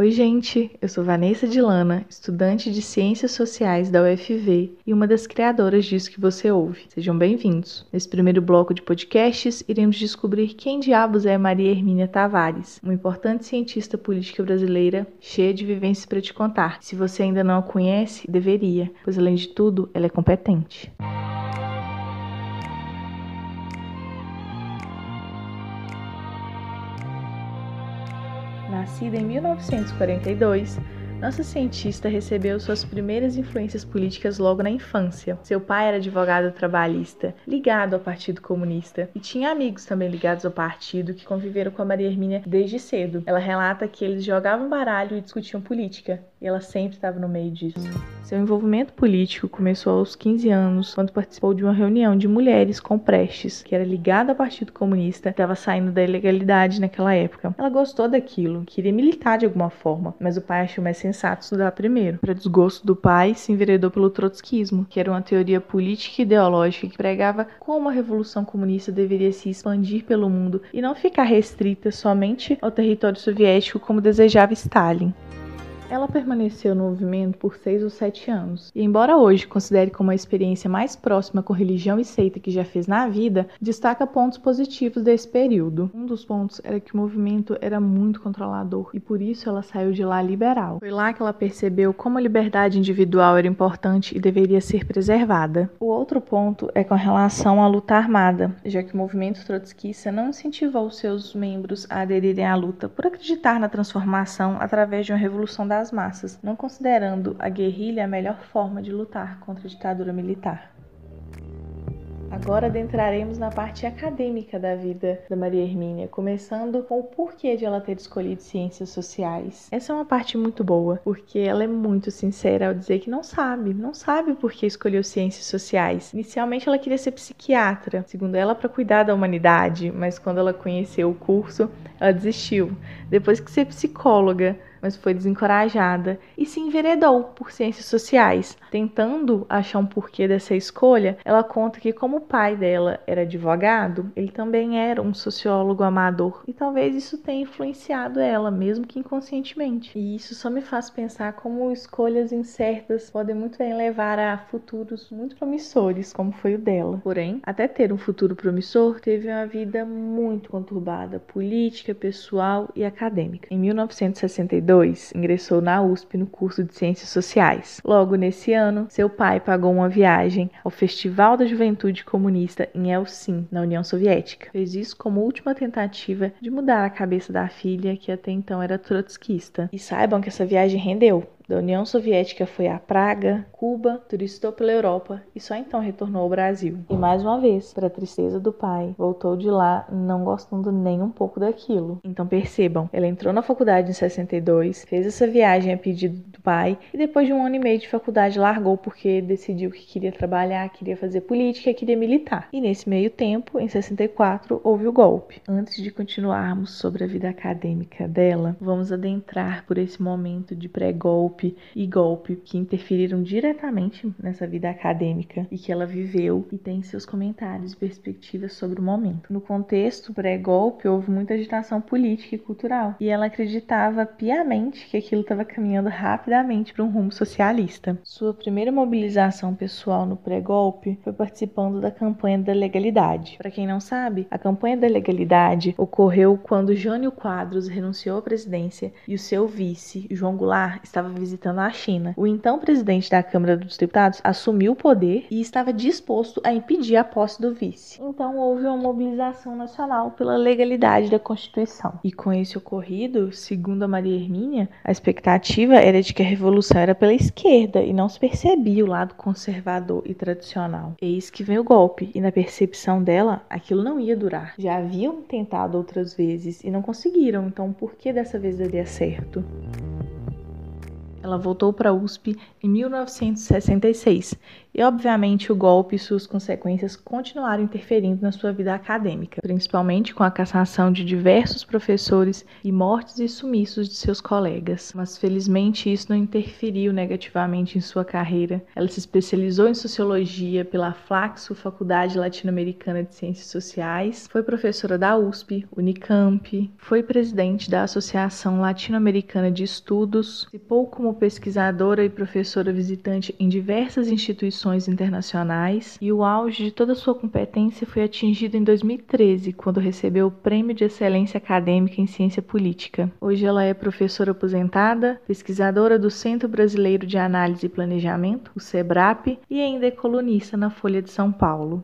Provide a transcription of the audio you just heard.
Oi, gente, eu sou Vanessa Dilana, estudante de Ciências Sociais da UFV e uma das criadoras disso que você ouve. Sejam bem-vindos. Nesse primeiro bloco de podcasts, iremos descobrir quem diabos é Maria Hermínia Tavares, uma importante cientista política brasileira cheia de vivências para te contar. Se você ainda não a conhece, deveria, pois além de tudo, ela é competente. Nascida em 1942, nossa cientista recebeu suas primeiras influências políticas logo na infância. Seu pai era advogado trabalhista, ligado ao Partido Comunista, e tinha amigos também ligados ao partido que conviveram com a Maria Hermínia desde cedo. Ela relata que eles jogavam baralho e discutiam política, e ela sempre estava no meio disso. Seu envolvimento político começou aos 15 anos, quando participou de uma reunião de mulheres com Prestes, que era ligada ao Partido Comunista e estava saindo da ilegalidade naquela época. Ela gostou daquilo, queria militar de alguma forma, mas o pai achou mais sensato estudar primeiro. Para desgosto do pai, se enveredou pelo trotskismo, que era uma teoria política e ideológica que pregava como a revolução comunista deveria se expandir pelo mundo e não ficar restrita somente ao território soviético como desejava Stalin. Ela permaneceu no movimento por seis ou sete anos, e embora hoje considere como a experiência mais próxima com religião e seita que já fez na vida, destaca pontos positivos desse período. Um dos pontos era que o movimento era muito controlador, e por isso ela saiu de lá liberal. Foi lá que ela percebeu como a liberdade individual era importante e deveria ser preservada. O outro ponto é com relação à luta armada, já que o movimento trotskista não incentivou seus membros a aderirem à luta por acreditar na transformação através de uma revolução da das massas, não considerando a guerrilha a melhor forma de lutar contra a ditadura militar. Agora adentraremos na parte acadêmica da vida da Maria Hermínia, começando com o porquê de ela ter escolhido ciências sociais. Essa é uma parte muito boa, porque ela é muito sincera ao dizer que não sabe, não sabe por que escolheu ciências sociais. Inicialmente ela queria ser psiquiatra, segundo ela, para cuidar da humanidade, mas quando ela conheceu o curso, ela desistiu. Depois que ser psicóloga, mas foi desencorajada e se enveredou por ciências sociais. Tentando achar um porquê dessa escolha, ela conta que, como o pai dela era advogado, ele também era um sociólogo amador e talvez isso tenha influenciado ela, mesmo que inconscientemente. E isso só me faz pensar como escolhas incertas podem muito bem levar a futuros muito promissores, como foi o dela. Porém, até ter um futuro promissor, teve uma vida muito conturbada, política, pessoal e acadêmica. Em 1962, 2002, ingressou na USP no curso de Ciências Sociais. Logo nesse ano, seu pai pagou uma viagem ao Festival da Juventude Comunista em Helsinki, na União Soviética. Fez isso como última tentativa de mudar a cabeça da filha, que até então era trotskista. E saibam que essa viagem rendeu da União Soviética foi a Praga, Cuba, turistou pela Europa e só então retornou ao Brasil. E mais uma vez, para tristeza do pai, voltou de lá não gostando nem um pouco daquilo. Então percebam, ela entrou na faculdade em 62, fez essa viagem a pedido do pai e depois de um ano e meio de faculdade largou porque decidiu que queria trabalhar, queria fazer política, queria militar. E nesse meio tempo, em 64, houve o golpe. Antes de continuarmos sobre a vida acadêmica dela, vamos adentrar por esse momento de pré-golpe golpe e golpe que interferiram diretamente nessa vida acadêmica e que ela viveu e tem seus comentários e perspectivas sobre o momento. No contexto pré-golpe, houve muita agitação política e cultural e ela acreditava piamente que aquilo estava caminhando rapidamente para um rumo socialista. Sua primeira mobilização pessoal no pré-golpe foi participando da campanha da legalidade. Para quem não sabe, a campanha da legalidade ocorreu quando Jânio Quadros renunciou à presidência e o seu vice, João Goulart, estava visitando a China. O então presidente da Câmara dos Deputados assumiu o poder e estava disposto a impedir a posse do vice. Então houve uma mobilização nacional pela legalidade da Constituição. E com esse ocorrido, segundo a Maria Hermínia, a expectativa era de que a revolução era pela esquerda e não se percebia o lado conservador e tradicional. Eis que vem o golpe, e na percepção dela, aquilo não ia durar. Já haviam tentado outras vezes e não conseguiram, então por que dessa vez daria certo? Ela voltou para a USP em 1966 e, obviamente, o golpe e suas consequências continuaram interferindo na sua vida acadêmica, principalmente com a cassação de diversos professores e mortes e sumiços de seus colegas. Mas, felizmente, isso não interferiu negativamente em sua carreira. Ela se especializou em sociologia pela Flaxo, Faculdade Latino-Americana de Ciências Sociais, foi professora da USP, Unicamp, foi presidente da Associação Latino-Americana de Estudos, participou como pesquisadora e professora visitante em diversas instituições internacionais e o auge de toda sua competência foi atingido em 2013, quando recebeu o Prêmio de Excelência Acadêmica em Ciência Política. Hoje ela é professora aposentada, pesquisadora do Centro Brasileiro de Análise e Planejamento, o SEBRAP, e ainda é colunista na Folha de São Paulo.